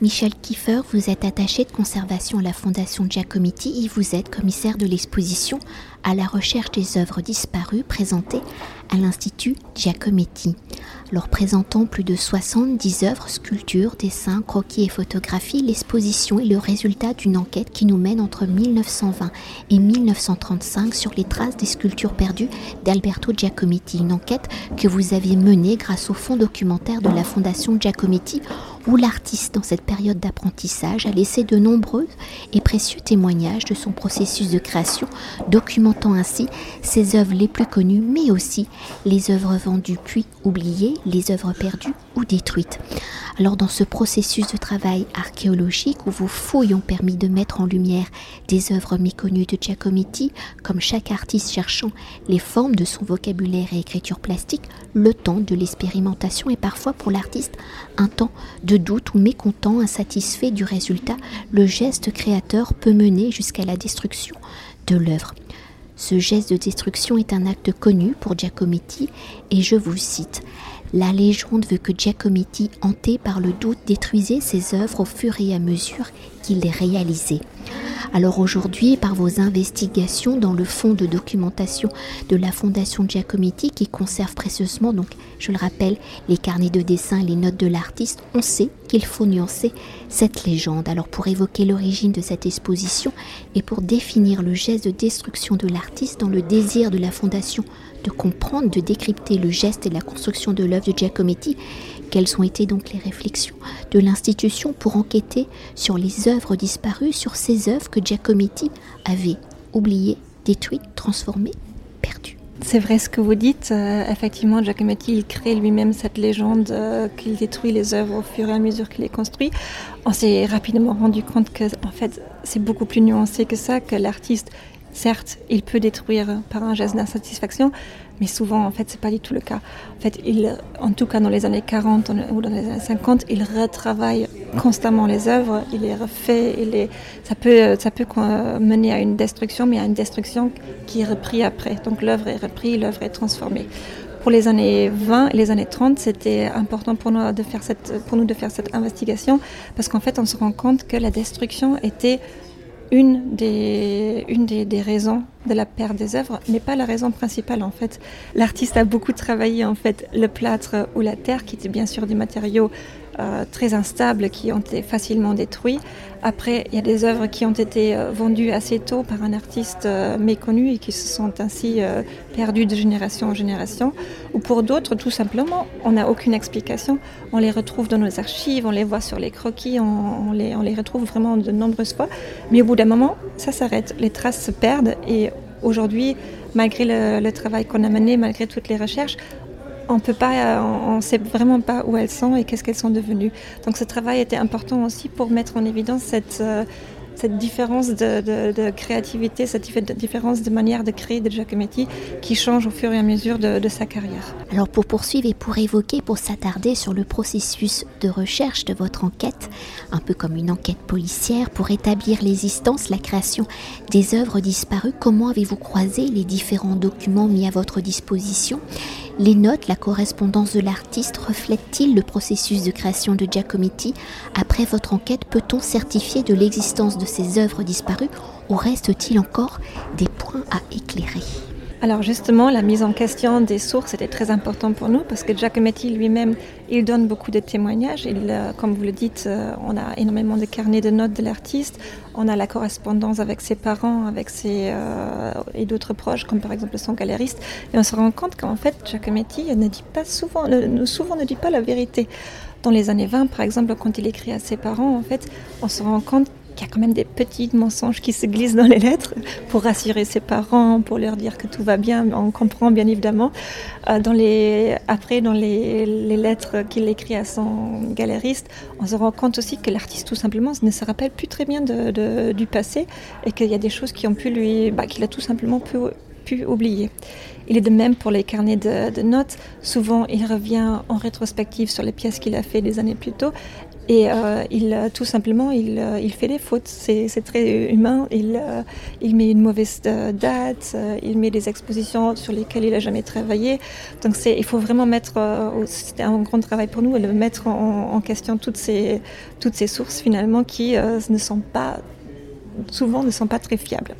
Michel Kiefer, vous êtes attaché de conservation à la Fondation Giacometti et vous êtes commissaire de l'exposition à la recherche des œuvres disparues présentées à l'Institut Giacometti. Alors présentant plus de 70 œuvres, sculptures, dessins, croquis et photographies, l'exposition est le résultat d'une enquête qui nous mène entre 1920 et 1935 sur les traces des sculptures perdues d'Alberto Giacometti. Une enquête que vous avez menée grâce au fonds documentaire de la Fondation Giacometti où l'artiste, dans cette période d'apprentissage, a laissé de nombreux et précieux témoignages de son processus de création, documentant ainsi ses œuvres les plus connues, mais aussi les œuvres vendues puis oubliées, les œuvres perdues ou détruites. Alors dans ce processus de travail archéologique où vos fouilles ont permis de mettre en lumière des œuvres méconnues de Giacometti, comme chaque artiste cherchant les formes de son vocabulaire et écriture plastique, le temps de l'expérimentation est parfois pour l'artiste un temps de doute ou mécontent, insatisfait du résultat, le geste créateur peut mener jusqu'à la destruction de l'œuvre. Ce geste de destruction est un acte connu pour Giacometti et je vous cite la légende veut que Giacometti, hanté par le doute, détruisait ses œuvres au fur et à mesure qu'il les réalisait. Alors aujourd'hui, par vos investigations dans le fonds de documentation de la Fondation Giacometti, qui conserve précieusement, donc je le rappelle, les carnets de dessin et les notes de l'artiste, on sait qu'il faut nuancer cette légende. Alors pour évoquer l'origine de cette exposition et pour définir le geste de destruction de l'artiste dans le désir de la Fondation de comprendre, de décrypter le geste et la construction de l'œuvre de Giacometti, quelles ont été donc les réflexions de l'institution pour enquêter sur les œuvres disparues, sur ces œuvres que Giacometti avait oubliées, détruites, transformées, perdues? C'est vrai ce que vous dites. Euh, effectivement, Giacometti, crée lui-même cette légende euh, qu'il détruit les œuvres au fur et à mesure qu'il les construit. On s'est rapidement rendu compte que, en fait, c'est beaucoup plus nuancé que ça, que l'artiste Certes, il peut détruire par un geste d'insatisfaction, mais souvent, en fait, c'est pas du tout le cas. En fait, il, en tout cas, dans les années 40 ou dans les années 50, il retravaille constamment les œuvres, il les refait, il les, ça peut, ça peut mener à une destruction, mais à une destruction qui est reprise après. Donc l'œuvre est reprise, l'œuvre est transformée. Pour les années 20 et les années 30, c'était important pour nous de faire cette, pour nous de faire cette investigation parce qu'en fait, on se rend compte que la destruction était une des, raisons de la perte des œuvres, mais pas la raison principale en fait. L'artiste a beaucoup travaillé en fait le plâtre ou la terre, qui étaient bien sûr des matériaux euh, très instables qui ont été facilement détruits. Après, il y a des œuvres qui ont été euh, vendues assez tôt par un artiste euh, méconnu et qui se sont ainsi perdues de génération en génération. Ou pour d'autres, tout simplement, on n'a aucune explication. On les retrouve dans nos archives, on les voit sur les croquis, on, les, retrouve vraiment de nombreuses fois. Mais au bout d'un moment, ça s'arrête. Les traces se perdent et aujourd'hui, malgré le travail qu'on a mené, malgré toutes les recherches, on ne sait vraiment pas où elles sont et qu'est-ce qu'elles sont devenues. Donc ce travail était important aussi pour mettre en évidence cette, euh, cette différence de, créativité, cette différence de manière de créer de Giacometti qui change au fur et à mesure de, sa carrière. Alors pour poursuivre et pour évoquer, pour s'attarder sur le processus de recherche de votre enquête, un peu comme une enquête policière, pour établir l'existence, la création des œuvres disparues, comment avez-vous croisé les différents documents mis à votre disposition? Les notes, la correspondance de l'artiste reflètent-ils le processus de création de Giacometti? Après votre enquête, peut-on certifier de l'existence de ces œuvres disparues ou reste-t-il encore des points à éclairer? Alors justement, la mise en question des sources était très important pour nous parce que Giacometti lui-même, il donne beaucoup de témoignages. Il, euh, comme vous le dites, euh, on a énormément de carnets de notes de l'artiste. On a la correspondance avec ses parents, avec ses euh, et d'autres proches, comme par exemple son galériste. Et on se rend compte qu'en fait, Giacometti ne dit pas souvent, souvent ne dit pas la vérité. Dans les années 20, par exemple, quand il écrit à ses parents, en fait, on se rend compte il y a quand même des petits mensonges qui se glissent dans les lettres pour rassurer ses parents, pour leur dire que tout va bien. On comprend bien évidemment. Euh, après, dans les, lettres qu'il écrit à son galériste, on se rend compte aussi que l'artiste tout simplement ne se rappelle plus très bien du passé et qu'il y a des choses qui ont pu lui, bah, qu'il a tout simplement pu, pu oublier. Il est de même pour les carnets de, de, notes. Souvent, il revient en rétrospective sur les pièces qu'il a fait des années plus tôt Et euh, il, tout simplement, il, il fait des fautes. C'est très humain. Il, il met une mauvaise date, il met des expositions sur lesquelles il n'a jamais travaillé. Donc il faut vraiment mettre, c'était un grand travail pour nous, de mettre en, en, question toutes ces, toutes ces sources finalement qui ne sont pas, souvent ne sont pas très fiables.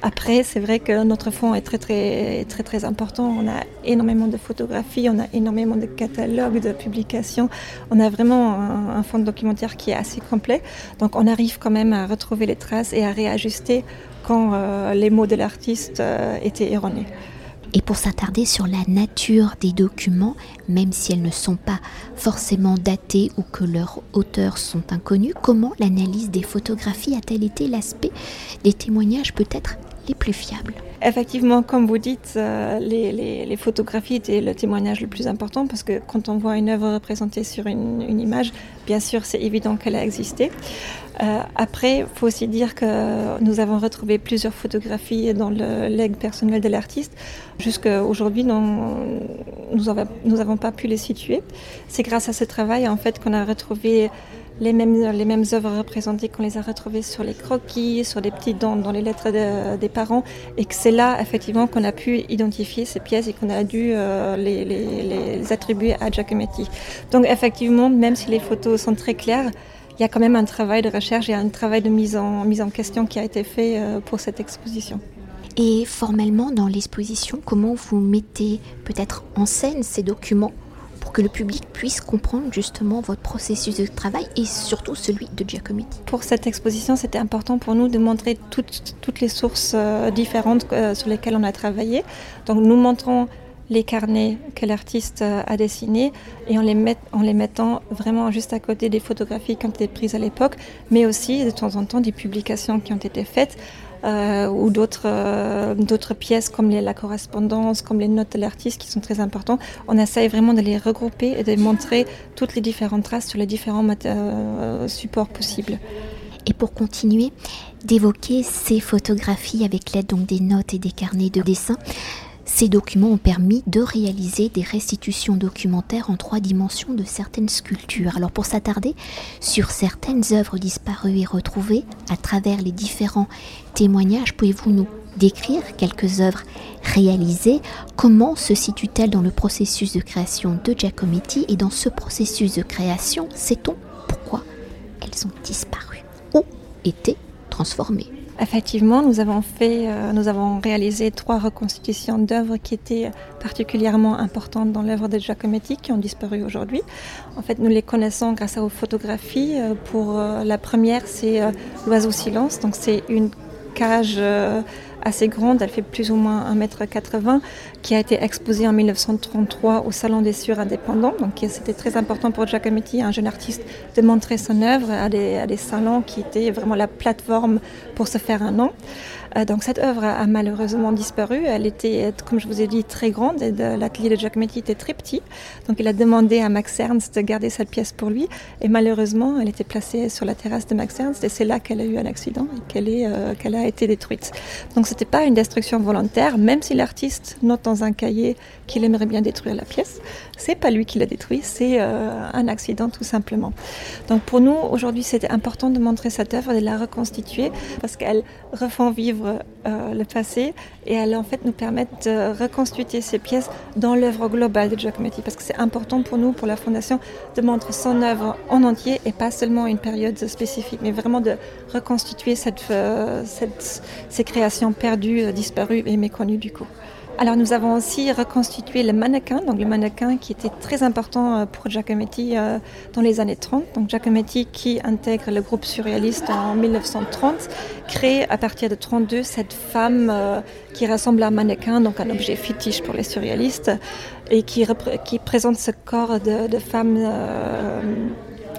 Après, c'est vrai que notre fonds est très, très, très, très important. On a énormément de photographies, on a énormément de catalogues, de publications. On a vraiment un, fonds de documentaire qui est assez complet. Donc, on arrive quand même à retrouver les traces et à réajuster quand euh, les mots de l'artiste euh, étaient erronés. Et pour s'attarder sur la nature des documents, même si elles ne sont pas forcément datées ou que leurs auteurs sont inconnus, comment l'analyse des photographies a-t-elle été l'aspect des témoignages peut-être plus fiables. Effectivement, comme vous dites, euh, les, photographies étaient le témoignage le plus important parce que quand on voit une œuvre représentée sur une, image, bien sûr, c'est évident qu'elle a existé. Euh, après, il faut aussi dire que nous avons retrouvé plusieurs photographies dans le leg personnel de l'artiste. Jusqu'à aujourd'hui, nous n'avons pas pu les situer. C'est grâce à ce travail en fait qu'on a retrouvé les mêmes, les mêmes œuvres représentées qu'on les a retrouvées sur les croquis, sur les petites dents, dans les lettres des parents, et que c'est là effectivement qu'on a pu identifier ces pièces et qu'on a dû euh, les, les, attribuer à Giacometti. Donc effectivement, même si les photos sont très claires, il y a quand même un travail de recherche et un travail de mise en, mise en question qui a été fait euh, pour cette exposition. Et formellement, dans l'exposition, comment vous mettez peut-être en scène ces documents pour que le public puisse comprendre justement votre processus de travail et surtout celui de Giacometti? Pour cette exposition, c'était important pour nous de montrer toutes, toutes les sources euh, différentes euh, sur lesquelles on a travaillé. Donc nous montrons les carnets que l'artiste euh, a dessinés et en les, met, en les mettant vraiment juste à côté des photographies qui ont été prises à l'époque, mais aussi de temps en temps des publications qui ont été faites euh, ou d'autres euh, d'autres pièces comme la correspondance, comme les notes de l'artiste qui sont très importantes. On essaye vraiment de les regrouper et de montrer toutes les différentes traces sur les différents supports possibles. Et pour continuer d'évoquer ces photographies avec l'aide donc des notes et des carnets de dessin, ces documents ont permis de réaliser des restitutions documentaires en trois dimensions de certaines sculptures. Alors pour s'attarder sur certaines œuvres disparues et retrouvées à travers les différents témoignages, pouvez-vous nous décrire quelques œuvres réalisées? Comment se situent-elles dans le processus de création de Giacometti? Et dans ce processus de création, sait-on pourquoi elles ont disparu ou été transformées? Effectivement, nous avons fait, euh, nous avons réalisé trois reconstitutions d'œuvres qui étaient particulièrement importantes dans l'œuvre de Giacometti, qui ont disparu aujourd'hui. En fait, nous les connaissons grâce aux photographies. Euh, pour euh, la première, c'est l'oiseau silence. Donc, c'est une cage assez grande, elle fait plus ou moins 1m80, qui a été exposée en 1933 au Salon des Sûrs Indépendants. Donc c'était très important pour Giacometti, un jeune artiste, de montrer son œuvre à des, à des salons qui étaient vraiment la plateforme pour se faire un nom. Euh, donc cette œuvre a, malheureusement disparu. Elle était, comme je vous ai dit, très grande et l'atelier de Giacometti était très petit. Donc il a demandé à Max Ernst de garder cette pièce pour lui. Et malheureusement, elle était placée sur la terrasse de Max Ernst et c'est là qu'elle a eu un accident et qu'elle euh, qu'elle a été détruite. Donc c'était pas une destruction volontaire, même si l'artiste note dans un cahier qu'il aimerait bien détruire la pièce. C'est pas lui qui l'a détruit, c'est euh, un accident tout simplement. Donc pour nous, aujourd'hui, c'était important de montrer cette œuvre, de la reconstituer parce qu'elle refont vivre euh, le passé et elle en fait nous permet de reconstituer ces pièces dans l'œuvre globale de Giacometti parce que c'est important pour nous, pour la Fondation, de montrer son œuvre en entier et pas seulement une période spécifique, mais vraiment de reconstituer euh, ces créations perdues, disparues et méconnues du coup. Alors nous avons aussi reconstitué le mannequin, donc le mannequin qui était très important euh, pour Giacometti euh, dans les années 30. Donc Giacometti qui intègre le groupe surréaliste en 1930, crée à partir de 32 cette femme euh, qui ressemble à un mannequin, donc un objet fétiche pour les surréalistes, et qui, présente ce corps de femme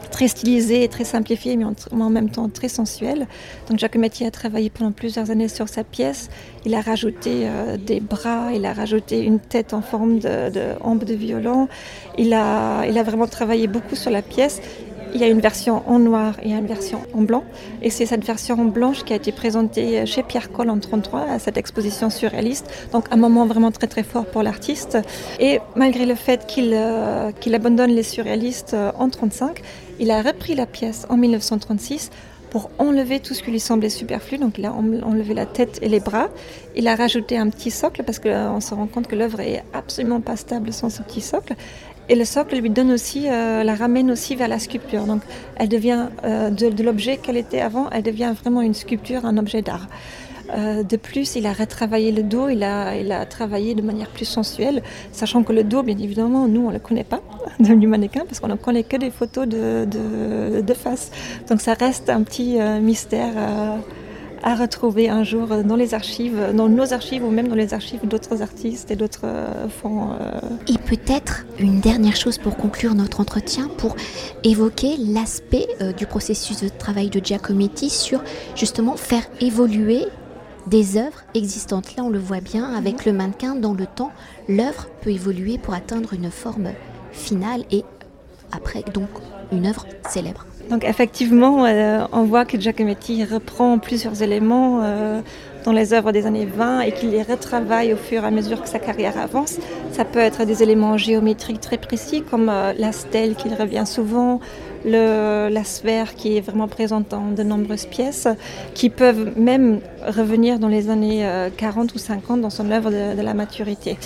très stylisé très simplifié, mais en, même temps très sensuel. Donc Giacometti a travaillé pendant plusieurs années sur sa pièce. Il a rajouté euh, des bras, il a rajouté une tête en forme de, de de violon. Il a, il a vraiment travaillé beaucoup sur la pièce. Il y a une version en noir et une version en blanc. Et c'est cette version en blanche qui a été présentée chez Pierre Coll en 1933 à cette exposition surréaliste. Donc un moment vraiment très très fort pour l'artiste. Et malgré le fait qu'il euh, qu'il abandonne les surréalistes euh, en 1935, il a repris la pièce en 1936 pour enlever tout ce qui lui semblait superflu. Donc il a enlevé la tête et les bras. Il a rajouté un petit socle parce qu'on euh, se rend compte que l'œuvre est absolument pas stable sans ce petit socle. Et le socle lui donne aussi, euh, la ramène aussi vers la sculpture. Donc elle devient euh, de, l'objet qu'elle était avant, elle devient vraiment une sculpture, un objet d'art. Euh, de plus, il a retravaillé le dos, il a, il a travaillé de manière plus sensuelle, sachant que le dos, bien évidemment, nous, on ne le connaît pas du mannequin, parce qu'on ne connaît que des photos de, de, face. Donc ça reste un petit mystère à retrouver un jour dans les archives, dans nos archives ou même dans les archives d'autres artistes et d'autres euh, fonds. Euh. Et peut-être une dernière chose pour conclure notre entretien, pour évoquer l'aspect euh, du processus de travail de Giacometti sur justement faire évoluer des œuvres existantes. Là, on le voit bien avec le mannequin dans le temps, l'œuvre peut évoluer pour atteindre une forme finale et après donc une œuvre célèbre. Donc effectivement, euh, on voit que Giacometti reprend plusieurs éléments euh, dans les œuvres des années 20 et qu'il les retravaille au fur et à mesure que sa carrière avance. Ça peut être des éléments géométriques très précis comme euh, la stèle qui revient souvent, la sphère qui est vraiment présente dans de nombreuses pièces, qui peuvent même revenir dans les années 40 ou 50 dans son œuvre de, de la maturité.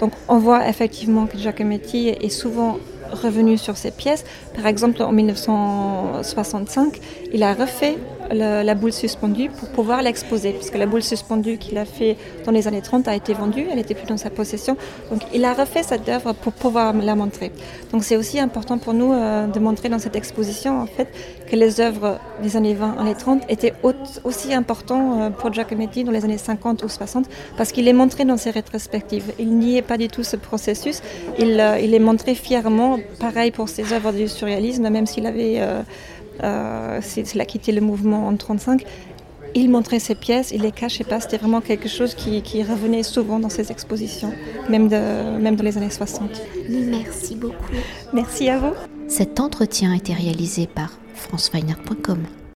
Donc on voit effectivement que Giacometti est souvent revenu sur ces pièces. Par exemple, en 1965, il a refait la boule suspendue pour pouvoir l'exposer, parce que la boule suspendue qu'il a fait dans les années 30 a été vendue, elle n'était plus dans sa possession. Donc il a refait cette œuvre pour pouvoir la montrer. Donc c'est aussi important pour nous euh, de montrer dans cette exposition en fait que les œuvres des années 20 années 30 étaient aussi importantes euh, pour Giacometti dans les années 50 ou 60 parce qu'il est montré dans ses rétrospectives. Il n'y est pas du tout ce processus. Il, euh, est montré fièrement, pareil pour ses œuvres du surréalisme, même s'il avait s'il a quitté le mouvement en 1935, il montrait ses pièces, il les cachait pas. C'était vraiment quelque chose qui, revenait souvent dans ses expositions, même, de, même dans les années 60. Merci beaucoup. Merci à vous. Cet entretien a été réalisé par franceweiner.com.